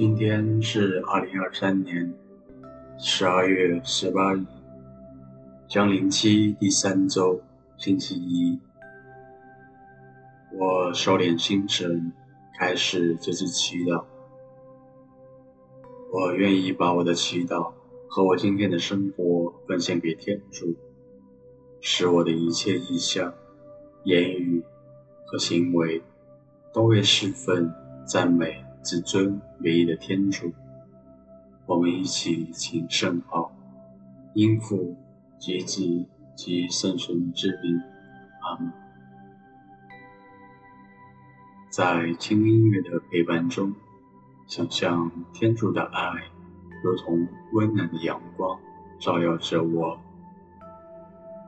今天是二零二三年十二月十八日，将临期第三周，星期一。我收敛心神，开始这次祈祷。我愿意把我的祈祷和我今天的生活奉献给天主，使我的一切意向、言语和行为都为侍奉、赞美。至尊唯一的天主，我们一起请圣号，因父及子及圣神之名，阿们。在轻音乐的陪伴中，想象天主的爱如同温暖的阳光，照耀着我。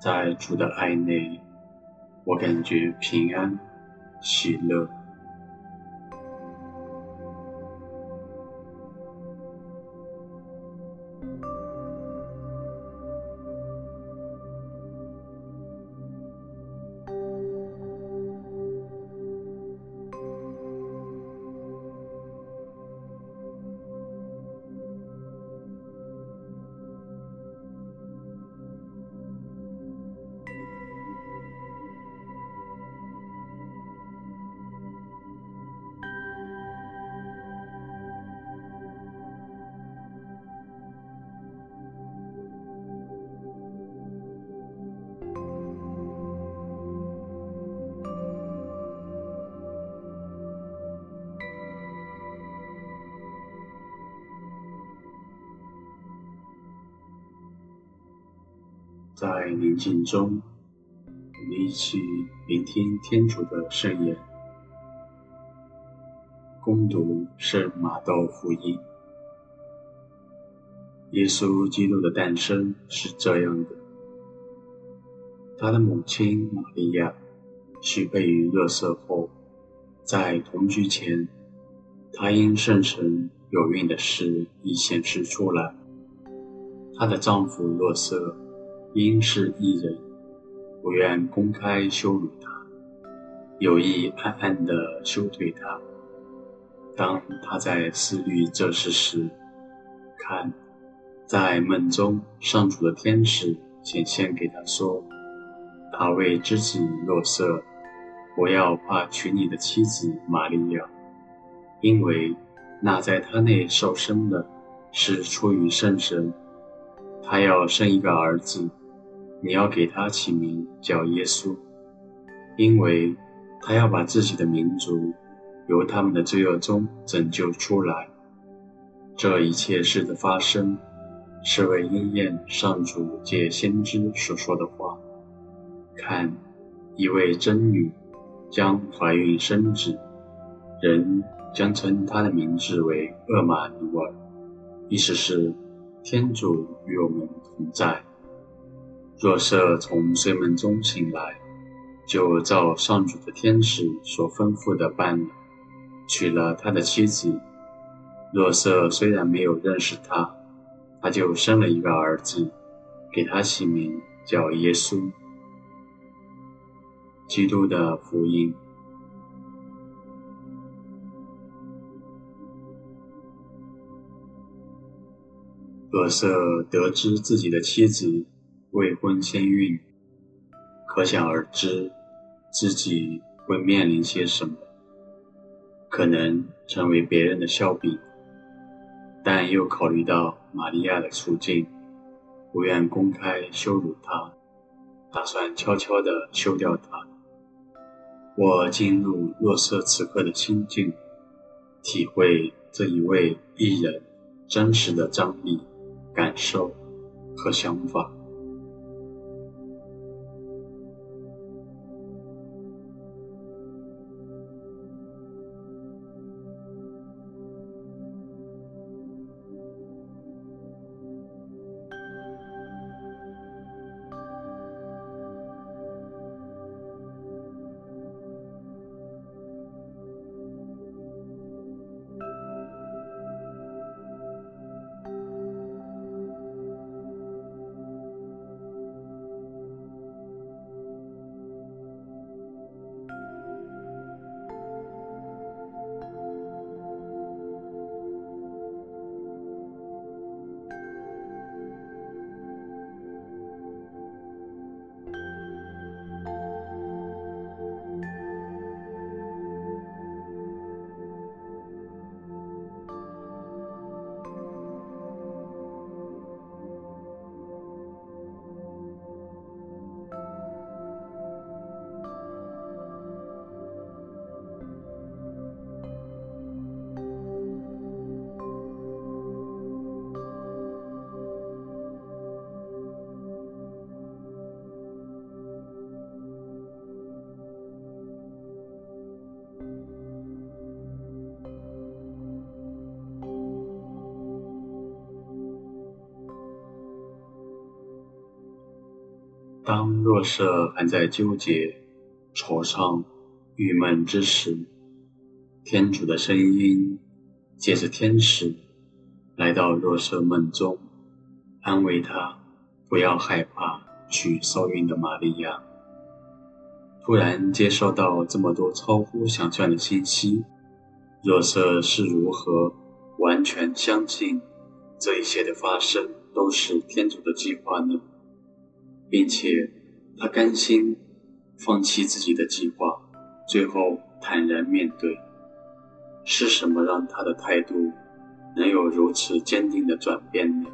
在主的爱内，我感觉平安、喜乐。在宁静中，我们一起聆听天主的圣言，恭读圣马窦福音。耶稣基督的诞生是这样的：他的母亲玛利亚许配于若瑟后，在同居前，她因圣神有孕的事已显示出来。她的丈夫若瑟。因是义人，不愿公开羞辱他，有意暗暗地羞退他。当他在思虑这事时，看，在梦中上主的天使显现给他说：“大卫之子若瑟，不要怕娶你的妻子玛利亚，因为那在他内受生的，是出于圣神，他要生一个儿子。”你要给他起名叫耶稣，因为他要把自己的民族由他们的罪恶中拯救出来。这一切事的发生，是为应验上主借先知所说的话。看，一位真女将怀孕生子，人将称她的名字为厄玛奴耳，意思是天主与我们同在。若瑟从睡梦中醒来，就照上主的天使所吩咐的办了，娶了他的妻子。若瑟虽然没有认识他，他就生了一个儿子，给他起名叫耶稣。基督的福音。若瑟得知自己的妻子。未婚先孕，可想而知自己会面临些什么，可能成为别人的笑柄。但又考虑到玛利亚的处境，不愿公开羞辱她，打算悄悄地休掉她。我进入若瑟此刻的心境，体会这一位艺人真实的张力、感受和想法。当若瑟还在纠结、惆怅、郁闷之时，天主的声音借着天使来到若瑟梦中，安慰他不要害怕娶受孕的玛利亚。突然接收到这么多超乎想象的信息，若瑟是如何完全相信这一切的发生都是天主的计划呢？并且他甘心放弃自己的计划，最后坦然面对。是什么让他的态度能有如此坚定的转变呢？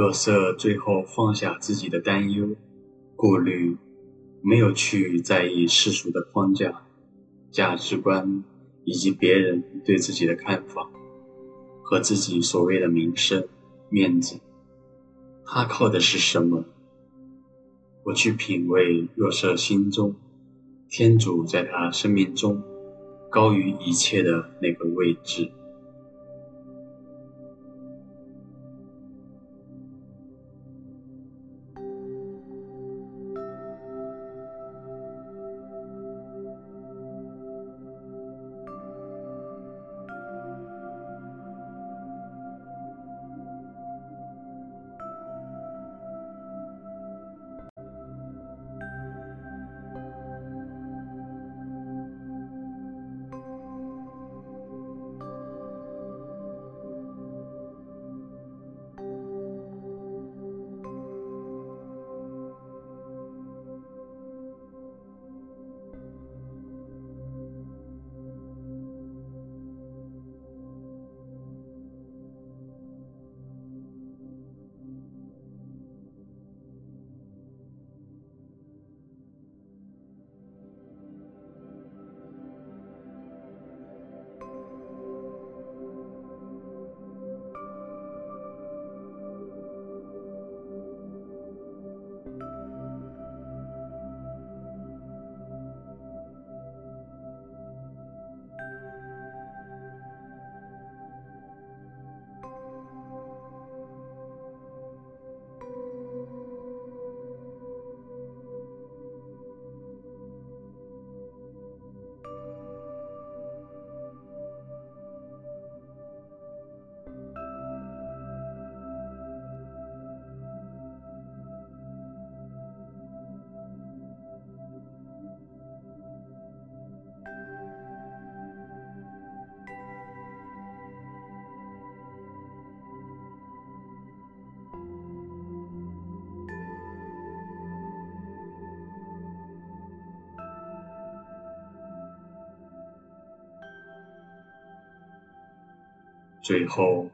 若瑟最后放下自己的担忧、顾虑，没有去在意世俗的框架、价值观以及别人对自己的看法和自己所谓的名声、面子。他靠的是什么？我去品味若瑟心中天主在他生命中高于一切的那个位置。最后，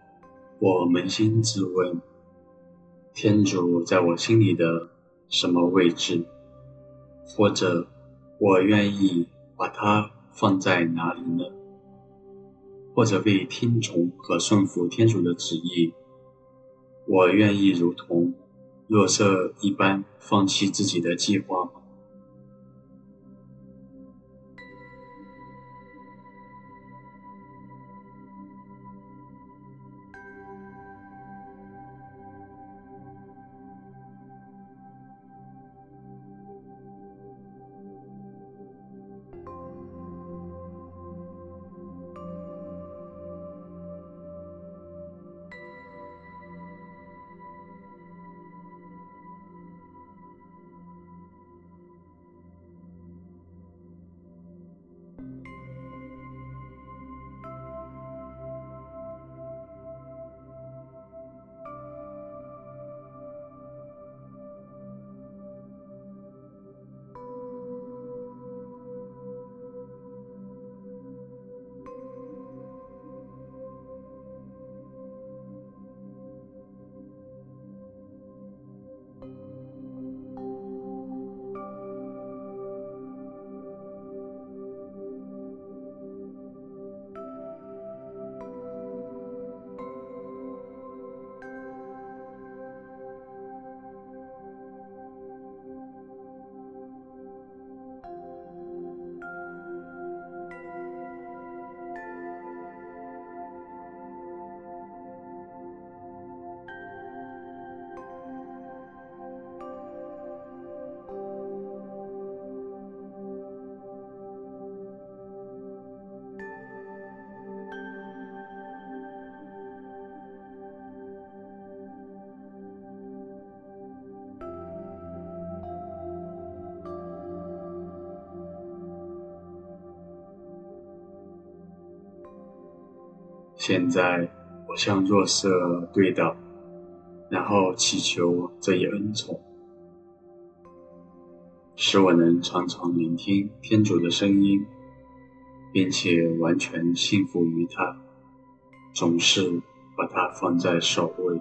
我扪心自问：天主在我心里的什么位置？或者，我愿意把它放在哪里呢？或者，为听从和顺服天主的旨意，我愿意如同若瑟一般放弃自己的计划？现在，我向若瑟对祷，然后祈求这一恩宠，使我能常常聆听天主的声音，并且完全信服于他，总是把他放在首位。